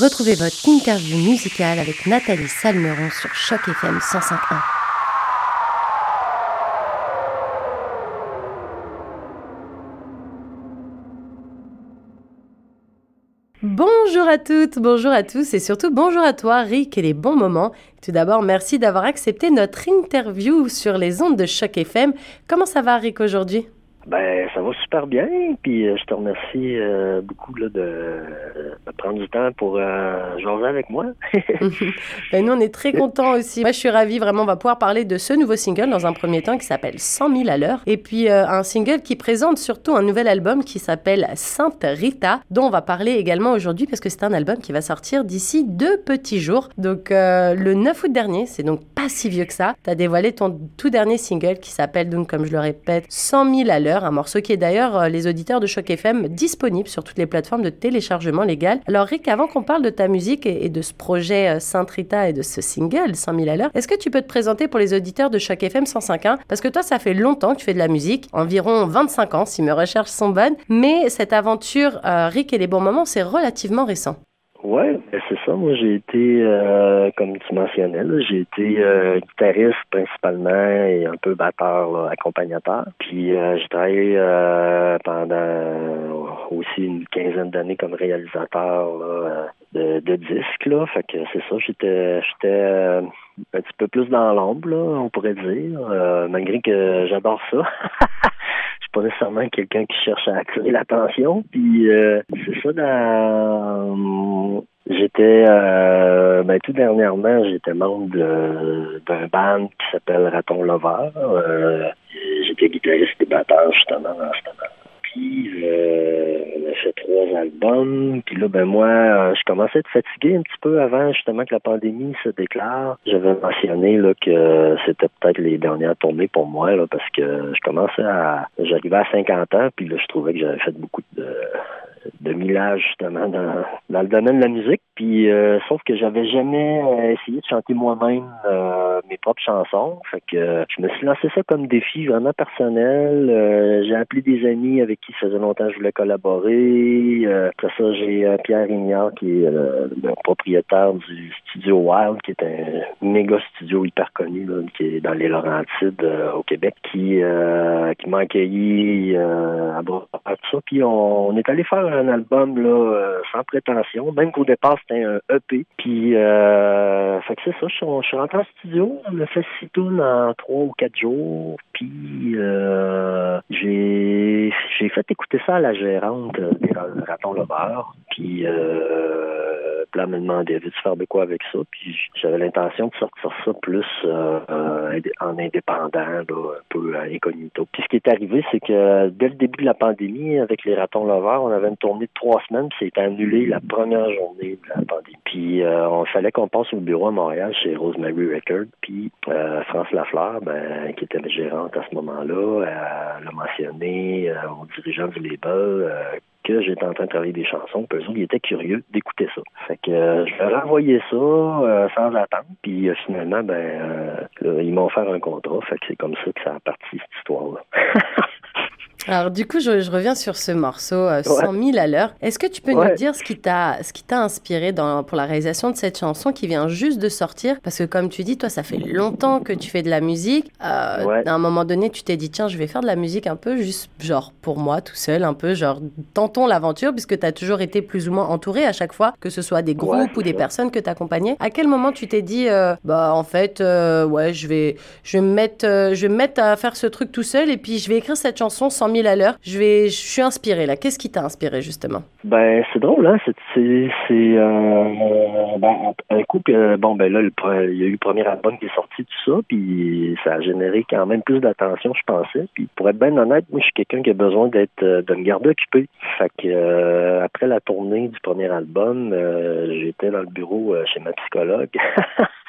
Retrouvez votre interview musicale avec Nathalie Salmeron sur Choc FM 105.1. Bonjour à toutes, bonjour à tous et surtout bonjour à toi Rick et les bons moments. Tout d'abord, merci d'avoir accepté notre interview sur les ondes de Choc FM. Comment ça va Rick aujourd'hui? Ben, ça va super bien. Puis euh, je te remercie euh, beaucoup là, de, prendre du temps pour euh, jouer avec moi. ben, nous, on est très contents aussi. Moi, je suis ravie. Vraiment, on va pouvoir parler de ce nouveau single dans un premier temps qui s'appelle 100 000 à l'heure. Et puis, un single qui présente surtout un nouvel album qui s'appelle Sainte Rita, dont on va parler également aujourd'hui parce que c'est un album qui va sortir d'ici deux petits jours. Donc, le 9 août dernier, c'est donc pas si vieux que ça. Tu as dévoilé ton tout dernier single qui s'appelle, donc, comme je le répète, 100 000 à l'heure un morceau qui est d'ailleurs, euh, les auditeurs de Choc FM, disponible sur toutes les plateformes de téléchargement légal. Alors Rick, avant qu'on parle de ta musique et, de ce projet euh, Sainte Rita et de ce single 100 000 à l'heure, est-ce que tu peux te présenter pour les auditeurs de Choc FM 105.1 Parce que toi, ça fait longtemps que tu fais de la musique, environ 25 ans si mes recherches sont bonnes, mais cette aventure euh, Rick et les bons moments, c'est relativement récent. Ouais, ben, c'est ça. Moi, j'ai été, euh, comme tu mentionnais, j'ai été euh, guitariste principalement et un peu batteur, accompagnateur. Puis euh, j'ai travaillé pendant aussi une quinzaine d'années comme réalisateur de, disques. Là. Fait que c'est ça. J'étais, j'étais un petit peu plus dans l'ombre, on pourrait dire, malgré que j'adore ça. pas nécessairement quelqu'un qui cherche à attirer l'attention. Puis euh, c'est ça dans J'étais euh, ben, tout dernièrement, j'étais membre d'un band qui s'appelle Raton Lover. Euh, j'étais guitariste et batteur justement dans. Euh, on a fait trois albums. Puis là, ben moi, euh, je commençais à être fatigué un petit peu avant justement que la pandémie se déclare. J'avais mentionné là que c'était peut-être les dernières tournées pour moi là, parce que je commençais à j'arrivais à 50 ans, puis là je trouvais que j'avais fait beaucoup de de millage justement dans, dans le domaine de la musique. Puis euh, sauf que j'avais jamais euh, essayé de chanter moi-même euh, mes propres chansons. Fait que je me suis lancé ça comme défi vraiment personnel. j'ai appelé des amis avec qui ça faisait longtemps que je voulais collaborer. après ça, j'ai Pierre Ignard qui est le, propriétaire du studio Wild, qui est un méga studio hyper connu qui est dans les Laurentides au Québec, qui qui m'a accueilli à bras tout ça. Puis on, on est allé faire un album là, euh, sans prétention, même qu'au départ c'était un EP. Puis euh, fait que c'est ça, je suis, rentré en studio, on a fait six tours en trois ou quatre jours. Puis euh, j'ai j'ai fait écouter ça à la gérante des Ratons Lovers. Puis euh, là, me demandait de faire de quoi avec ça. Puis j'avais l'intention de sortir ça plus euh, en indépendant, là, un peu incognito. Puis ce qui est arrivé, c'est que dès le début de la pandémie, avec les Ratons Lovers, on avait une tournée de trois semaines, puis c'était annulé la première journée de la pandémie. Puis euh, on fallait qu'on passe au bureau à Montréal chez Rosemary Record. Puis euh, France Lafleur, ben, qui était gérante à ce moment-là, elle a mentionné euh, aux dirigeants du label que j'étais en train de travailler des chansons, puis eux autres, ils étaient curieux d'écouter ça. Fait que je leur ai envoyé ça sans attendre, puis finalement, ben ils m'ont offert un contrat, fait que c'est comme ça que ça a parti cette histoire-là. Alors du coup, je, reviens sur ce morceau, 100 euh, 000 à l'heure. Est-ce que tu peux nous dire ce qui t'a ce qui t'a inspiré dans, pour la réalisation de cette chanson qui vient juste de sortir? Parce que comme tu dis, toi, ça fait longtemps que tu fais de la musique. Euh, À un moment donné, tu t'es dit, tiens, je vais faire de la musique un peu juste, genre, pour moi, tout seul, un peu, genre, tentons l'aventure, puisque tu as toujours été plus ou moins entouré à chaque fois, que ce soit des groupes ou des personnes que tu accompagnais. À quel moment tu t'es dit, euh, bah, en fait, ouais, je vais, je, vais me mettre, je vais me mettre à faire ce truc tout seul et puis je vais écrire cette chanson 100 000 à l'heure. Je vais, je suis inspirée là. Qu'est-ce qui t'a inspiré justement? Ben c'est drôle hein. C'est, euh, ben, un coup que bon ben là il y a eu le premier album qui est sorti tout ça, puis ça a généré quand même plus d'attention je pensais. Puis pour être bien honnête, moi je suis quelqu'un qui a besoin d'être euh, de me garder occupé. Fait que euh, après la tournée du premier album, j'étais dans le bureau chez ma psychologue.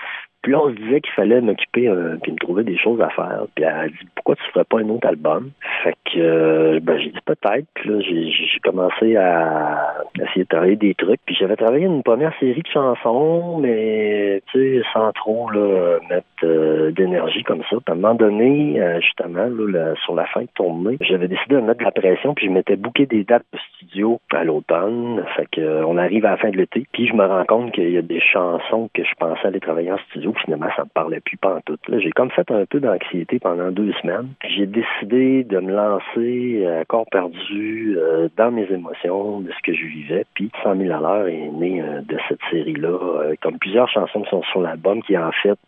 Puis là, on se disait qu'il fallait m'occuper euh, puis me trouver des choses à faire. Puis elle a dit pourquoi tu ferais pas un autre album? Fait que euh, ben j'ai dit peut-être. Là, j'ai commencé à essayer de travailler des trucs. Puis j'avais travaillé une première série de chansons, mais tu sais, sans trop là, mettre euh, d'énergie comme ça. Puis à un moment donné, justement, là, sur la fin de tournée, j'avais décidé de mettre de la pression, puis je m'étais booké des dates à l'automne. Fait que euh, on arrive à la fin de l'été, puis je me rends compte qu'il y a des chansons que je pensais aller travailler en studio, finalement ça me parlait plus pas en tout. J'ai comme fait un peu d'anxiété pendant deux semaines. J'ai décidé de me lancer à corps perdu euh, dans mes émotions, de ce que je vivais. Puis 100 000 à l'heure est né euh, de cette série-là, comme plusieurs chansons qui sont sur l'album qui en fait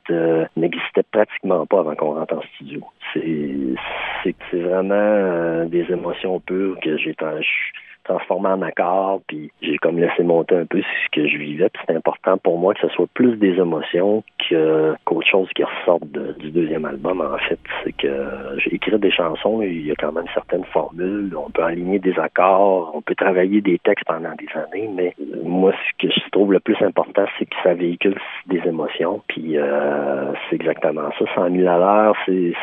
n'existaient pratiquement pas avant qu'on rentre en studio. C'est c'est vraiment des émotions pures que j'ai transformé en accord, puis j'ai comme laissé monter un peu ce que je vivais. Puis c'est important pour moi que ce soit plus des émotions que qu'autre chose qui ressorte du deuxième album. En fait, c'est que j'ai écrit des chansons il y a quand même certaines formules. On peut aligner des accords, on peut travailler des textes pendant des années, mais moi, ce que je trouve le plus important, c'est que ça véhicule des émotions. Puis euh, c'est exactement ça. 100 000 à l'heure, c'est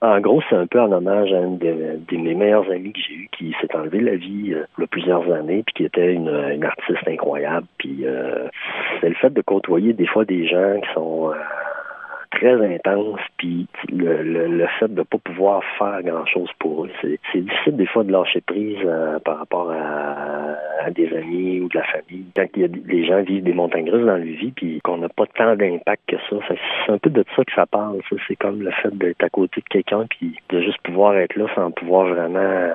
en gros, c'est un peu en hommage à une de, mes meilleures amies que j'ai eues qui s'est enlevé la vie euh, il y a plusieurs années, puis qui était une, artiste incroyable. Puis euh, c'est le fait de côtoyer des fois des gens qui sont euh, très intense, puis le, le, fait de pas pouvoir faire grand-chose pour eux. C'est, difficile des fois de lâcher prise euh, par rapport à, des amis ou de la famille. Quand il y a, les gens vivent des montagnes russes dans leur vie, puis qu'on n'a pas tant d'impact que ça, c'est un peu de ça que ça parle. C'est comme le fait d'être à côté de quelqu'un, puis de juste pouvoir être là sans pouvoir vraiment euh,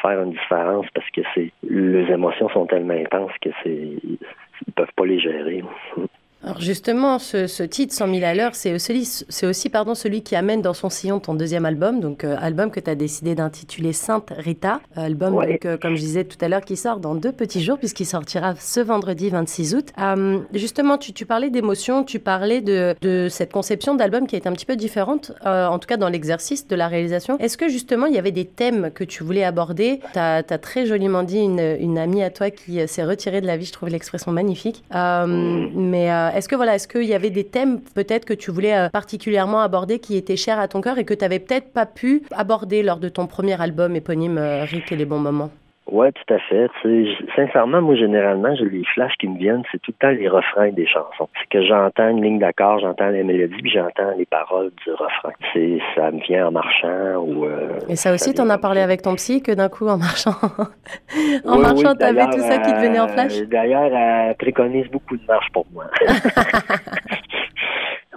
faire une différence parce que c'est les émotions sont tellement intenses que c'est ils peuvent pas les gérer. Alors justement, ce, titre 100 000 à l'heure, c'est aussi, pardon, celui qui amène dans son sillon ton deuxième album, donc euh, album que tu as décidé d'intituler Sainte Rita, album euh, comme je disais tout à l'heure qui sort dans deux petits jours puisqu'il sortira ce vendredi 26 août. Euh, justement, tu, tu parlais d'émotion, tu parlais de, de cette conception d'album qui est un petit peu différente, en tout cas dans l'exercice de la réalisation. Est-ce que justement il y avait des thèmes que tu voulais aborder? Tu as, très joliment dit une, une, amie à toi qui s'est retirée de la vie, je trouve l'expression magnifique. mais est-ce que voilà, est-ce qu'il y avait des thèmes peut-être que tu voulais euh, particulièrement aborder qui étaient chers à ton cœur et que tu n'avais peut-être pas pu aborder lors de ton premier album éponyme euh, Rick et les bons moments? Oui, tout à fait. sincèrement, moi, généralement, j'ai les flashs qui me viennent, c'est tout le temps les refrains des chansons. C'est que j'entends une ligne d'accord, j'entends les mélodies, puis j'entends les paroles du refrain. C'est, ça me vient en marchant ou. Euh, Et ça aussi, tu en as parlé avec ton psy que d'un coup, en marchant, en marchant, tu avais tout ça qui te venait en flash? Euh, d'ailleurs, elle préconise beaucoup de marche pour moi.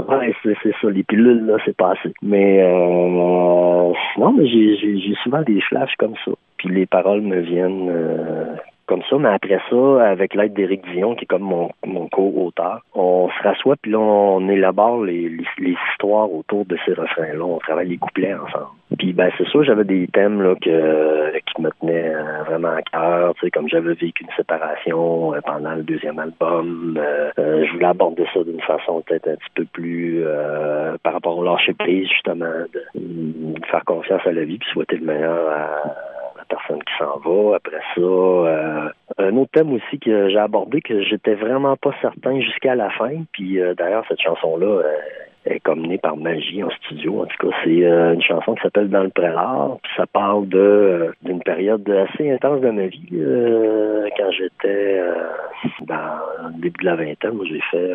Ouais, c'est, ça. Les pilules, là, c'est pas assez. Mais euh, non, mais j'ai souvent des flashs comme ça puis les paroles me viennent euh, comme ça, mais après ça, avec l'aide d'Éric Dion, qui est comme mon, mon co-auteur, on se rassoit, puis là, on élabore les, les, histoires autour de ces refrains-là. On travaille les couplets ensemble. Puis, ben, c'est sûr, j'avais des thèmes là, que, qui me tenaient euh, vraiment à cœur, tu sais, comme j'avais vécu une séparation euh, pendant le deuxième album. je voulais aborder ça d'une façon peut-être un petit peu plus par rapport au lâcher-prise, justement, de, de, faire confiance à la vie, puis souhaiter le meilleur à personne qui s'en va. Après ça, euh, un autre thème aussi que j'ai abordé que j'étais vraiment pas certain jusqu'à la fin. Puis euh, d'ailleurs, cette chanson-là euh, est comme née par magie en studio. En tout cas, c'est une chanson qui s'appelle Dans le prélat. Ça parle de d'une période assez intense de ma vie. quand j'étais dans le début de la vingtaine, j'ai fait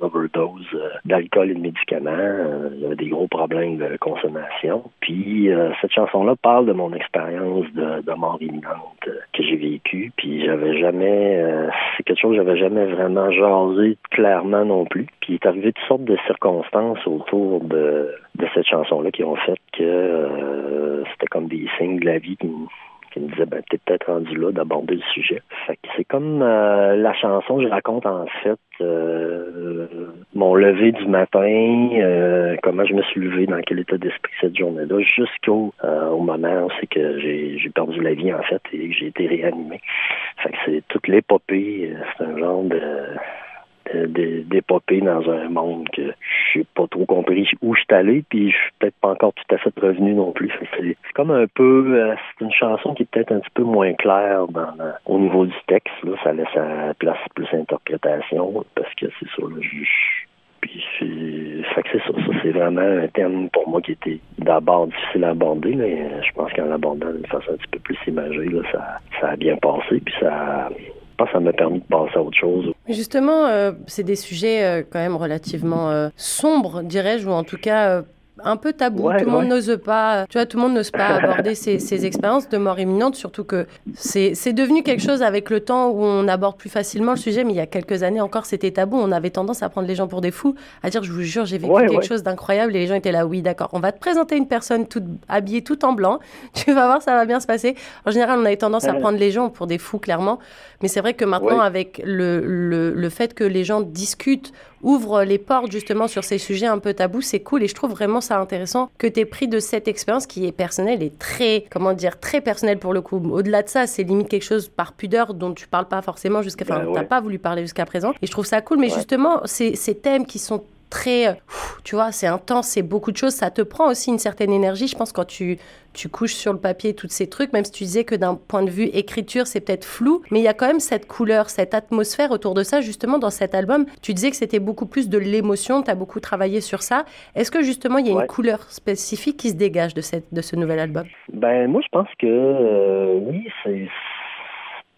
overdose euh, d'alcool et de médicaments. Euh, avait des gros problèmes de consommation. Puis euh, cette chanson-là parle de mon expérience de, de, mort imminente que j'ai vécue. Puis j'avais jamais, c'est quelque chose que j'avais jamais vraiment jasé clairement non plus. Puis il est arrivé toutes sortes de circonstances autour de, de cette chanson-là qui ont fait que c'était comme des signes de la vie qui, qui me disait ben t'es peut-être rendu là d'aborder le sujet. Fait que c'est comme euh, la chanson, je raconte en fait euh, mon lever du matin, euh, comment je me suis levé, dans quel état d'esprit cette journée-là, jusqu'au au moment où c'est que j'ai, j'ai perdu la vie en fait et que j'ai été réanimé. Fait que c'est toute l'épopée, c'est un genre de d'épopée dans un monde que je n'ai pas trop compris où je suis allé, puis je suis peut-être pas encore tout à fait revenu non plus. C'est comme un peu, euh, c'est une chanson qui est peut-être un petit peu moins claire dans, au niveau du texte. Là, ça laisse la place plus interprétation parce que c'est ça. Là, je, puis c'est, c'est ça. Ça c'est vraiment un thème pour moi qui était d'abord difficile à aborder, mais je pense qu'en l'abordant d'une façon un petit peu plus imagée, là, ça, ça a bien passé, puis ça ça m'a permis de passer à autre chose. Justement, euh, c'est des sujets euh, quand même relativement euh, sombres, dirais-je, ou en tout cas un peu tabou. tout le monde n'ose pas, tu vois, tout le monde n'ose pas aborder ces, expériences de mort imminente, surtout que c'est devenu quelque chose avec le temps où on aborde plus facilement le sujet, mais il y a quelques années encore, c'était tabou. On avait tendance à prendre les gens pour des fous, à dire, je vous jure, j'ai vécu quelque chose d'incroyable, et les gens étaient là, oui, d'accord, on va te présenter une personne toute habillée tout en blanc, tu vas voir, ça va bien se passer. En général, on avait tendance à prendre les gens pour des fous, clairement, mais c'est vrai que maintenant, avec le, le, le fait que les gens discutent ouvre les portes justement sur ces sujets un peu tabous. C'est cool et je trouve vraiment ça intéressant que tu aies pris de cette expérience qui est personnelle et très, comment dire, très personnelle pour le coup. Au-delà de ça, c'est limite quelque chose par pudeur dont tu parles pas forcément jusqu'à, enfin, tu n'as pas voulu parler jusqu'à présent. Et je trouve ça cool, mais justement, ces thèmes qui sont très, euh, tu vois, c'est intense, c'est beaucoup de choses. Ça te prend aussi une certaine énergie, je pense, quand tu, tu couches sur le papier tous ces trucs, même si tu disais que d'un point de vue écriture, c'est peut-être flou, mais il y a quand même cette couleur, cette atmosphère autour de ça, justement, dans cet album. Tu disais que c'était beaucoup plus de l'émotion, tu as beaucoup travaillé sur ça. Est-ce que, justement, il y a une couleur spécifique qui se dégage de, cette, de ce nouvel album? Ben, moi, je pense que euh, oui, c'est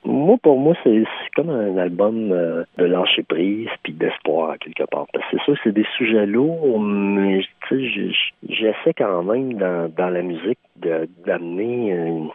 moi, pour moi, c'est comme un album euh, de lâcher prise puis d'espoir, quelque part. Parce que c'est sûr, c'est des sujets lourds, mais j'essaie quand même dans, dans la musique d'amener euh,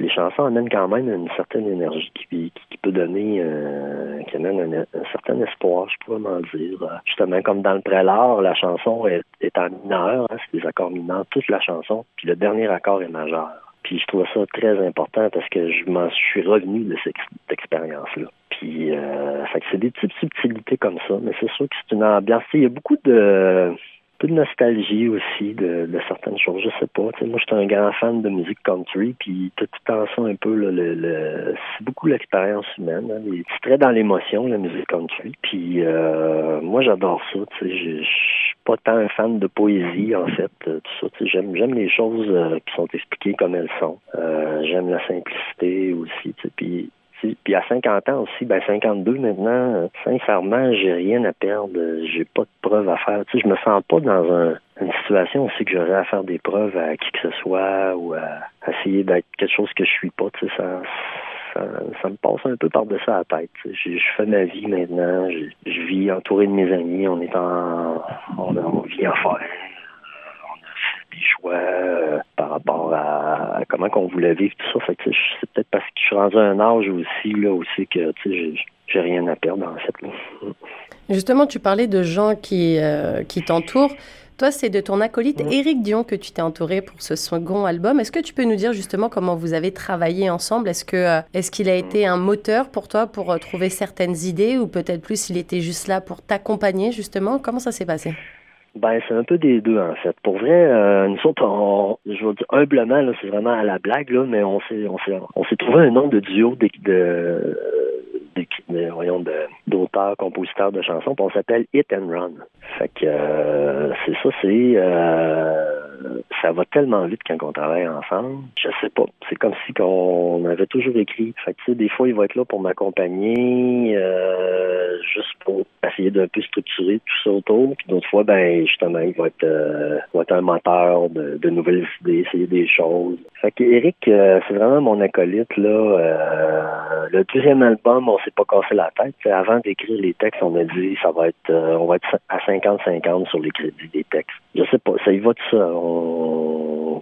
les chansons amènent quand même une certaine énergie qui, qui, peut donner, euh, qui amène un, certain espoir, je pourrais m'en dire. Justement, comme dans le prélat, la chanson est, est en mineur, hein, c'est des accords mineurs, toute la chanson, puis le dernier accord est majeur. Puis je trouve ça très important parce que je m'en suis revenu de cette expérience-là. Puis euh, fait que c'est des petites subtilités comme ça, mais c'est sûr que c'est une ambiance. Il y a beaucoup de peu de nostalgie aussi de, de certaines choses. Je sais pas. moi, je suis un grand fan de musique country, puis tout en ça un peu le, le, c'est beaucoup l'expérience humaine. Hein, c'est très dans l'émotion la musique country. Puis euh, moi, j'adore ça. Tu sais, je pas tant un fan de poésie en fait. Euh, tout ça. J'aime les choses euh, qui sont expliquées comme elles sont. j'aime la simplicité aussi. Puis puis à 50 ans aussi, ben 52 maintenant, sincèrement, j'ai rien à perdre. J'ai pas de preuves à faire. Je me sens pas dans une situation aussi que j'aurais à faire des preuves à qui que ce soit ou à, essayer d'être quelque chose que je suis pas. Ça, ça, me passe un peu par-dessus la tête. Je, fais ma vie maintenant. Je, vis entouré de mes amis. On est en, on, on vit en forêt des choix euh, par rapport à, comment qu'on voulait vivre tout ça. Fait c'est peut-être parce que je suis rendu à un âge aussi là aussi que j'ai rien à perdre en fait. Justement, tu parlais de gens qui, euh, qui t'entourent. Toi, c'est de ton acolyte Éric Dion que tu t'es entouré pour ce second album. Est-ce que tu peux nous dire justement comment vous avez travaillé ensemble? Est-ce que euh, est-ce qu'il a été un moteur pour toi pour trouver certaines idées ou peut-être plus il était juste là pour t'accompagner justement? Comment ça s'est passé? Ben, c'est un peu des deux, en fait. Pour vrai, euh, nous autres, on, je veux dire, humblement, là, c'est vraiment à la blague, là, mais on s'est, on s'est, on s'est trouvé un nom de duo de, de, de, voyons, de, d'auteurs, compositeurs de chansons, puis on s'appelle Hit and Run. Fait que, euh, c'est ça, c'est, euh, ça va tellement vite quand on travaille ensemble. Je sais pas. C'est comme si on avait toujours écrit. Fait que, des fois, il va être là pour m'accompagner, euh, juste pour essayer d'un peu structurer tout ça autour. Puis d'autres fois, ben, justement, il va être, euh, va être un moteur de, de, nouvelles idées, essayer des choses. Fait que Eric, euh, c'est vraiment mon acolyte, là. Euh, le deuxième album, on s'est pas cassé la tête. avant d'écrire les textes, on a dit, ça va être, on va être à 50-50 sur les crédits des textes. Je sais pas, ça y va de ça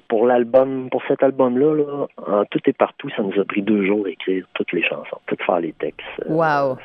pour l'album, pour cet album-là, là, en tout et partout, ça nous a pris deux jours d'écrire toutes les chansons, toutes faire les textes. Waouh!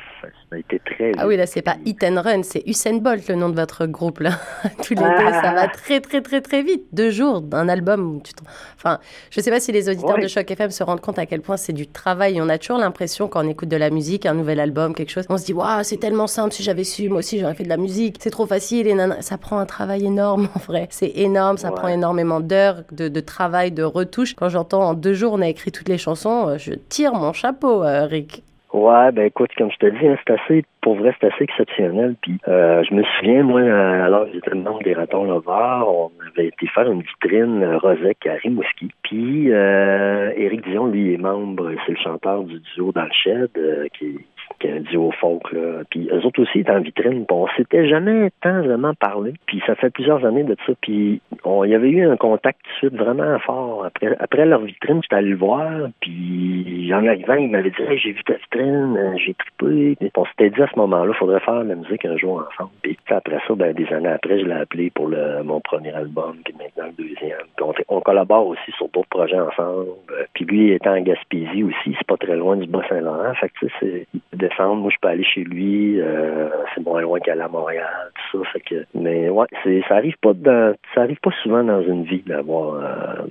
ça a été très. Ah oui, là, c'est pas Hit and Run, c'est Usain Bolt, le nom de votre groupe, là. Tous les deux, ça va très, très, très, très vite. Deux jours d'un album. Tu enfin, je sais pas si les auditeurs de Choc FM se rendent compte à quel point c'est du travail. On a toujours l'impression, quand on écoute de la musique, un nouvel album, quelque chose, on se dit, waouh, c'est tellement simple. Si j'avais su, moi aussi, j'aurais fait de la musique. C'est trop facile. Et ça prend un travail énorme, en vrai. C'est énorme. Ça prend énormément d'heures de, travail, de retouches. Quand j'entends en deux jours, on a écrit toutes les chansons, euh, je tire mon chapeau, euh, Rick. Ouais, ben écoute, comme je te dis, hein, c'est assez, pour vrai, c'est assez exceptionnel. Puis euh, je me souviens, moi, alors j'étais membre des Ratons Lovers, on avait été faire une vitrine euh, Rosec à Rimouski. Puis euh, Éric Dion, lui, est membre, c'est le chanteur du duo dans le shed, qui, un duo folk. Là. Puis eux autres aussi étaient en vitrine. On s'était jamais tant vraiment parlé. Puis ça fait plusieurs années de ça. Puis il y avait eu un contact tout de suite vraiment fort. Après, après leur vitrine, j'étais allé le voir. Puis en arrivant, il m'avait dit j'ai vu ta vitrine, euh, j'ai trippé. On s'était dit à ce moment-là, il faudrait faire la musique un jour ensemble. Puis après ça, ben, des années après, je l'ai appelé pour le, mon premier album, qui est maintenant le deuxième. Puis on, collabore aussi sur d'autres projets ensemble. Puis lui étant en Gaspésie aussi, c'est pas très loin du Bas-Saint-Laurent. Fait que tu descendre, moi je peux aller chez lui, euh, c'est moins loin qu'aller à Montréal, tout ça. Fait que, mais ouais, c'est, ça arrive pas dans, ça arrive pas souvent dans une vie d'avoir euh,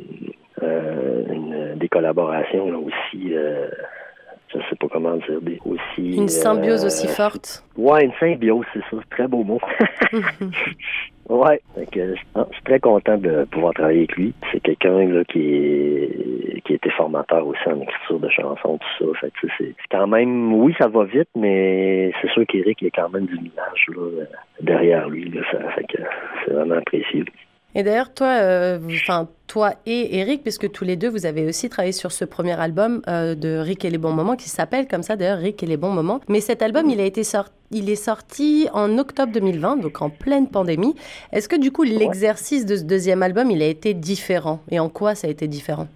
euh, une, des collaborations là, aussi. Euh, je sais pas comment dire, des, aussi. Une symbiose aussi forte. Ouais, une symbiose, c'est ça, très beau mot. ouais, je suis très content de pouvoir travailler avec lui. C'est quelqu'un là qui est qui était formateur aussi en écriture de chansons, tout ça. Fait c'est quand même, oui, ça va vite, mais c'est sûr qu'Éric il a quand même du millage là, derrière lui. Là, ça fait que c'est vraiment apprécié. Et d'ailleurs, toi, euh, enfin, toi et Eric, puisque tous les deux, vous avez aussi travaillé sur ce premier album euh, de Rick et les bons moments, qui s'appelle comme ça d'ailleurs, Rick et les bons moments. Mais cet album, il a été sorti, il est sorti en octobre 2020, donc en pleine pandémie. Est-ce que du coup, l'exercice de ce deuxième album, il a été différent? Et en quoi ça a été différent?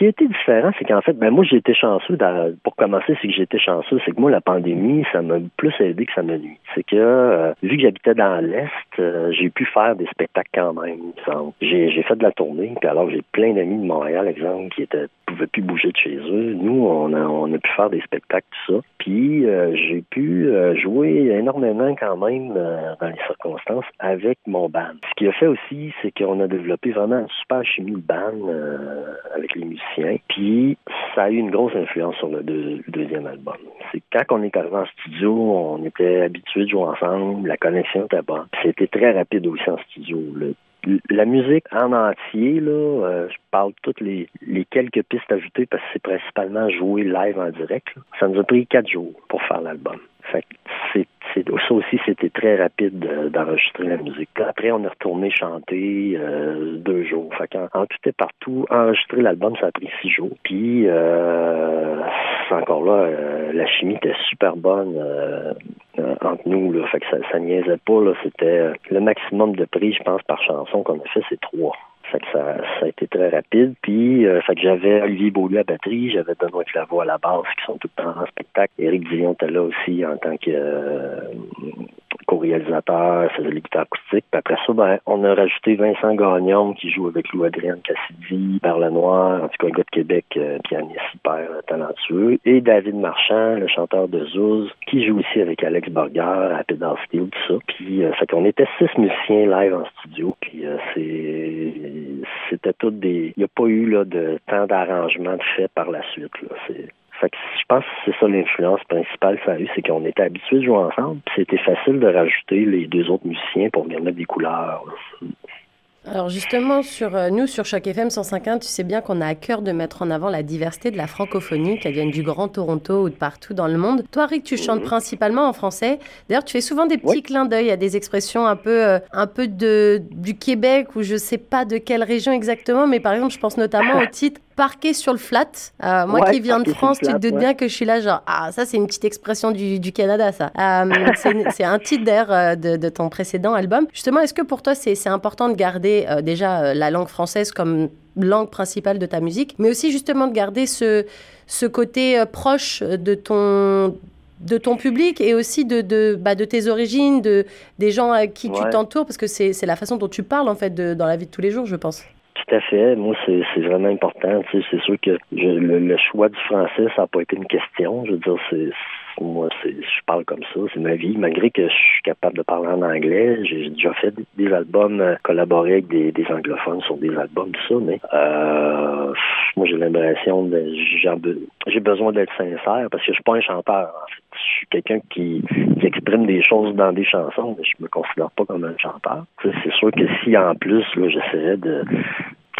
Qui a été différent, c'est qu'en fait, ben moi j'ai été chanceux. pour commencer, c'est que j'ai été chanceux, c'est que moi la pandémie, ça m'a plus aidé que ça m'a nuit. C'est que euh, vu que j'habitais dans l'est, euh, j'ai pu faire des spectacles quand même. J'ai, fait de la tournée, puis alors j'ai plein d'amis de Montréal, exemple, qui étaient pouvaient plus bouger de chez eux. Nous, on a, on a pu faire des spectacles, tout ça. Puis euh, j'ai pu jouer énormément quand même dans les circonstances avec mon band. Ce qui a fait aussi, c'est qu'on a développé vraiment une super chimie de band avec les musiciens puis ça a eu une grosse influence sur le, deuxième album. C'est quand on est arrivé en studio, on était habitués de jouer ensemble, la connexion était bonne. C'était très rapide aussi en studio. la musique en entier, là, euh, je parle toutes les, quelques pistes ajoutées parce que c'est principalement joué live en direct. Ça nous a pris quatre jours pour faire l'album. C'est ça aussi, c'était très rapide d'enregistrer la musique. Après, on est retourné chanter euh, deux jours. Fait en, tout et partout, enregistrer l'album, ça a pris six jours. Puis, euh, encore là, euh, la chimie était super bonne euh, entre nous. Là. Fait que ça, ça niaisait pas. C'était le maximum de prix, je pense, par chanson qu'on a fait, c'est trois. Fait que ça, a été très rapide. Puis, euh, fait que j'avais Olivier Beaulieu à batterie, j'avais Benoît Claveau à la basse, qui sont tout le temps en spectacle. Éric Dion était là aussi en tant que euh, co-réalisateur, faisait les guitares acoustiques. Puis après ça, ben, on a rajouté Vincent Gagnon, qui joue avec Lou Adrien Cassidy, Par Noir, en tout cas un gars de Québec, euh, pianiste hyper euh, talentueux. Et David Marchand, le chanteur de Zouz, qui joue aussi avec Alex Burger, à Pedal Steel, tout ça. Puis, fait qu'on était six musiciens live en studio. Puis, c'est c'était tout des. Il n'y a pas eu de temps d'arrangement de fait par la suite. Là. Fait que je pense que c'est ça l'influence principale ça a eu, c'est qu'on était habitués de jouer ensemble, c'était facile de rajouter les deux autres musiciens pour venir mettre des couleurs. Alors justement, sur euh, nous, sur Choc FM 105.1, tu sais bien qu'on a à cœur de mettre en avant la diversité de la francophonie, qu'elle vienne du Grand Toronto ou de partout dans le monde. Toi, Rick, tu chantes principalement en français. D'ailleurs, tu fais souvent des petits clins d'œil à des expressions un peu, euh, un peu de, du Québec ou je sais pas de quelle région exactement, mais par exemple, je pense notamment au titre parqué sur le flat. Euh, moi qui viens de France, tu te doutes bien que je suis là, genre, ah, ça, c'est une petite expression du, du Canada, ça. Euh, c'est un titre d'air euh, de, de, ton précédent album. Justement, est-ce que pour toi, c'est important de garder déjà la langue française comme langue principale de ta musique, mais aussi justement de garder ce, ce côté proche de ton de ton public et aussi de, de, bah, de tes origines, de, des gens à qui tu t'entoures, parce que c'est la façon dont tu parles en fait de, dans la vie de tous les jours, je pense. Tout à fait. Moi, c'est vraiment important. C'est sûr que le, choix du français, ça n'a pas été une question. Je veux dire, c'est moi, je parle comme ça, c'est ma vie. Malgré que je suis capable de parler en anglais, j'ai déjà fait des, albums, euh, collaboré avec des, anglophones sur des albums, tout ça, mais euh, moi, j'ai l'impression de j'ai besoin d'être sincère parce que je suis pas un chanteur. En fait. Suis quelqu'un qui, exprime des choses dans des chansons, mais je me considère pas comme un chanteur. C'est sûr que si en plus, j'essaierais de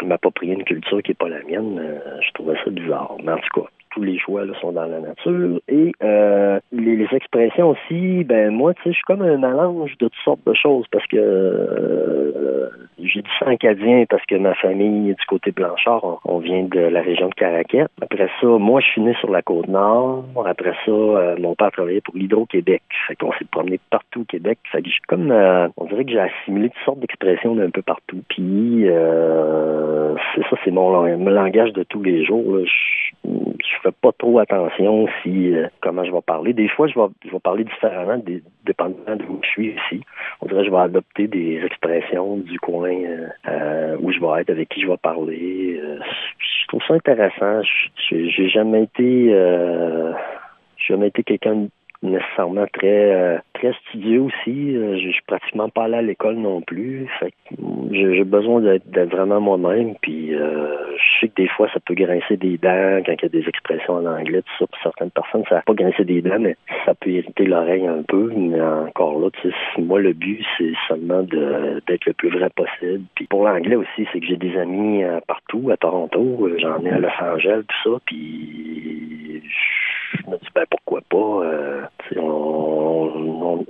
m'approprier une culture qui est pas la mienne, euh, je trouverais ça bizarre. Mais en tout cas, tous les choix là, sont dans la nature. Et euh, les, expressions aussi, ben moi, tu sais, je suis comme un mélange de toutes sortes de choses parce que euh, j'ai dit ça acadien parce que ma famille du côté Blanchard, on, vient de la région de Caraquet. Après ça, moi, je suis né sur la côte nord. Après ça, euh, mon père travaillait pour l'Hydro-Québec. Fait qu'on s'est promené partout au Québec. Fait que j'ai comme, euh, on dirait que j'ai assimilé toutes sortes d'expressions d'un peu partout. Puis, euh, c'est ça, c'est mon, langage de tous les jours. Je, je fais pas trop attention si comment je vais parler. Des fois, je vais, je vais parler différemment, dépendamment de où je suis ici. On dirait que je vais adopter des expressions du coin où je vais être, avec qui je vais parler. je trouve ça intéressant. J'ai jamais été, euh, jamais été quelqu'un nécessairement très euh, très studieux aussi. Euh, je suis pratiquement pas allé à l'école non plus. Fait j'ai besoin d'être vraiment moi-même. Puis euh, je sais que des fois ça peut grincer des dents quand il y a des expressions en anglais, tout ça. Pour certaines personnes, ça va pas grincer des dents, mais ça peut irriter l'oreille un peu. Mais encore là, moi le but c'est seulement d'être le plus vrai possible. Puis pour l'anglais aussi, c'est que j'ai des amis partout, à Toronto, j'en ai à Los Angeles, tout ça. Puis je me dis ben pourquoi pas. Euh,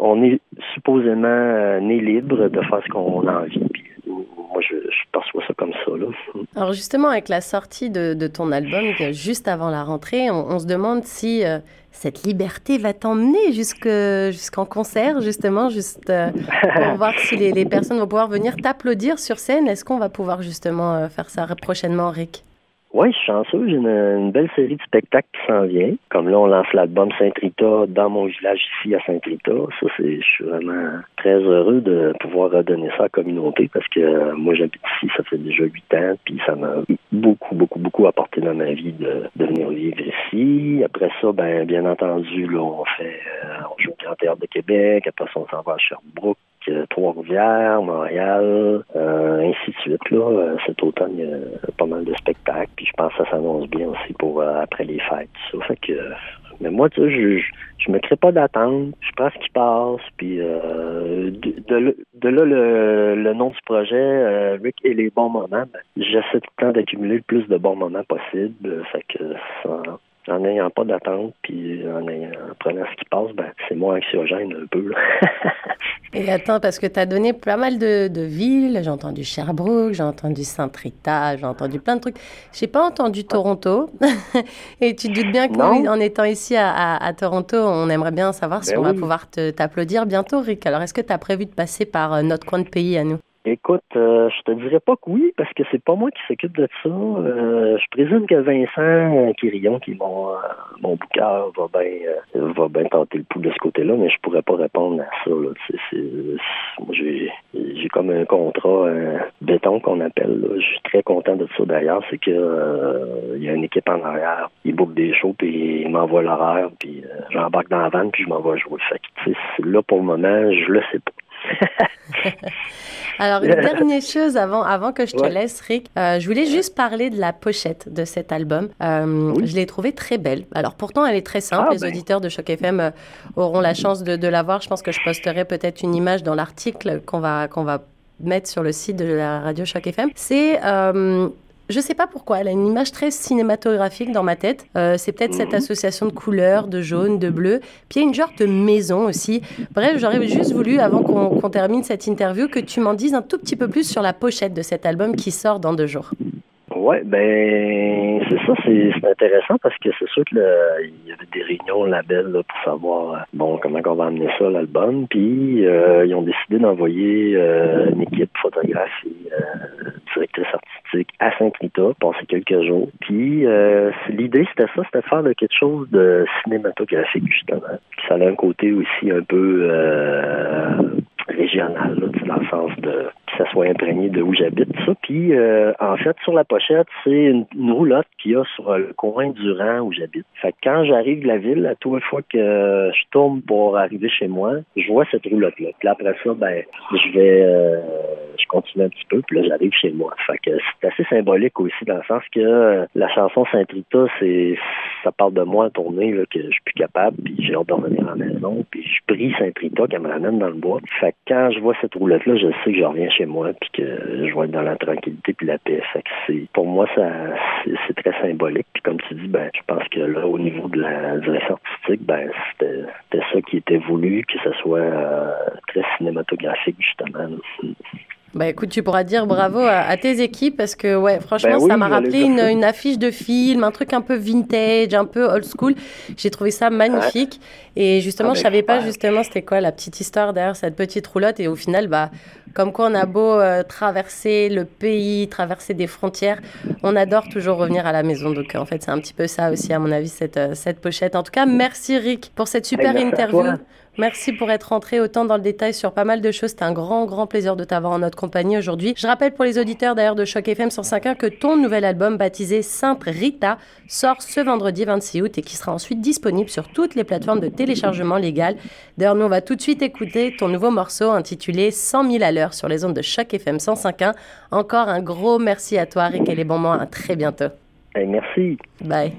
on, est supposément euh, né libre de faire ce qu'on a envie. Moi, je, perçois ça comme ça. Là. Alors justement, avec la sortie de, ton album, juste avant la rentrée, on, se demande si euh, cette liberté va t'emmener jusqu'en concert, justement, juste pour voir si les, personnes vont pouvoir venir t'applaudir sur scène. Est-ce qu'on va pouvoir justement faire ça prochainement, Rick? Oui, je suis chanceux. J'ai une, belle série de spectacles qui s'en vient. Comme là, on lance l'album Saint-Rita dans mon village ici à Saint-Rita. Ça, c'est, je suis vraiment très heureux de pouvoir redonner ça à la communauté parce que euh, moi, j'habite ici, ça fait déjà huit ans, puis ça m'a beaucoup, beaucoup, beaucoup apporté dans ma vie de, venir vivre ici. Après ça, ben, bien entendu, là, on fait, euh, on joue au Grand Théâtre de Québec. Après ça, on s'en va à Sherbrooke. Montréal, euh, ainsi de suite. Là. Euh, cet automne, il y a pas mal de spectacles, puis je pense que ça s'annonce bien aussi pour euh, après les fêtes. Ça fait que mais moi, tu sais, je, je, me crée pas d'attente. Je prends ce qui passe. Puis de, de, là, le, le nom du projet, Rick et les bons moments, ben, j'essaie tout le temps d'accumuler le plus de bons moments possible. Fait que ça, en n'ayant pas d'attente, puis en, prenant ce qui passe, ben, c'est moins anxiogène un peu. Et attends, parce que tu as donné pas mal de, de villes. J'ai entendu Sherbrooke, j'ai entendu Saint-Rita, j'ai entendu plein de trucs. J'ai pas entendu Toronto. Et tu te doutes bien qu'en étant ici à, à, Toronto, on aimerait bien savoir si ben on va pouvoir t'applaudir bientôt, Rick. Alors, est-ce que tu as prévu de passer par euh, notre coin de pays à nous? Écoute, euh, je te dirais pas que oui, parce que c'est pas moi qui s'occupe de ça. Euh, je présume que Vincent Quirillon, qui est mon, euh, mon va bien va bien tenter le pouls de ce côté-là, mais je pourrais pas répondre à ça. Là. moi, j'ai j'ai comme un contrat béton qu'on appelle. Là. Je suis très content de ça d'ailleurs. C'est que il y a une équipe en arrière. Ils boucle des shows, puis ils m'envoient l'horaire, puis j'embarque dans la vanne, puis je m'envoie jouer. Fait que, là, pour le moment, je le sais pas. Alors, une dernière chose avant, avant que je te laisse, Rick. Euh, je voulais juste parler de la pochette de cet album. Euh, je l'ai trouvée très belle. Alors, pourtant, elle est très simple. Ah, Les ben. auditeurs de Choc FM euh, auront la chance de, de la voir. Je pense que je posterai peut-être une image dans l'article qu'on va, qu'on va mettre sur le site de la radio Choc FM. C'est je sais pas pourquoi, elle a une image très cinématographique dans ma tête. Euh, c'est peut-être cette mhm. association de couleurs, de jaune, de bleu. Puis il y a une genre de maison aussi. Bref, j'aurais juste voulu, avant qu'on termine cette interview, que tu m'en dises un tout petit peu plus sur la pochette de cet album qui sort dans deux jours. Oui, ben c'est ça, c'est intéressant parce que c'est sûr qu'il y avait des réunions label là, pour savoir euh, bon comment on va amener ça l'album. Puis euh, ils ont décidé d'envoyer euh, une équipe photographe et directrice artistique à Saint-Rita, passer quelques jours. Puis l'idée c'était ça, c'était de faire quelque chose de cinématographique justement. Ça a un côté aussi un peu régional, là, dans le sens de ça soit imprégné de où j'habite, ça. Puis, euh, en fait, sur la pochette, c'est une, roulotte qu'il y a sur le coin du rang où j'habite. Fait que quand j'arrive de la ville, à toute fois que je tourne pour arriver chez moi, je vois cette roulotte-là. Puis après ça, ben, je vais, euh, je continue un petit peu, puis là, j'arrive chez moi. Fait que c'est assez symbolique aussi, dans le sens que euh, la chanson Saint-Rita, c'est, ça parle de moi à tourner, là, que je suis plus capable, puis j'ai hâte de revenir à la maison, puis je prie Saint-Rita qu'elle me ramène dans le bois. Fait que quand je vois cette roulotte-là, je sais que je reviens chez moi, puis que je vais être dans la tranquillité puis la paix. C'est, pour moi, ça, c'est, très symbolique. Puis comme tu dis, ben, je pense que là, au niveau de la direction artistique, ben, c'était, ça qui était voulu, que ce soit euh, très cinématographique, justement. Bah écoute, tu pourras dire bravo à, tes équipes parce que ouais, franchement, oui, ça m'a rappelé une, affiche de film, un truc un peu vintage, un peu old school. J'ai trouvé ça magnifique. Et justement, Ah je savais pas justement c'était quoi la petite histoire derrière cette petite roulotte. Et au final, bah, comme quoi on a beau euh, traverser le pays, traverser des frontières, on adore toujours revenir à la maison. Donc en fait, c'est un petit peu ça aussi, à mon avis, cette, euh, cette pochette. En tout cas, merci Rick pour cette super merci à interview. Merci pour être rentré autant dans le détail sur pas mal de choses. C'était un grand, grand plaisir de t'avoir en notre compagnie aujourd'hui. Je rappelle pour les auditeurs d'ailleurs de Choc FM 105.1 que ton nouvel album baptisé Sainte Rita sort ce vendredi 26 août et qui sera ensuite disponible sur toutes les plateformes de téléchargement légal. D'ailleurs, nous, on va tout de suite écouter ton nouveau morceau intitulé 100 000 à l'heure sur les ondes de Choc FM 105.1. Encore un gros merci à toi, Rick et les bons mots. À très bientôt. Eh, merci. Bye.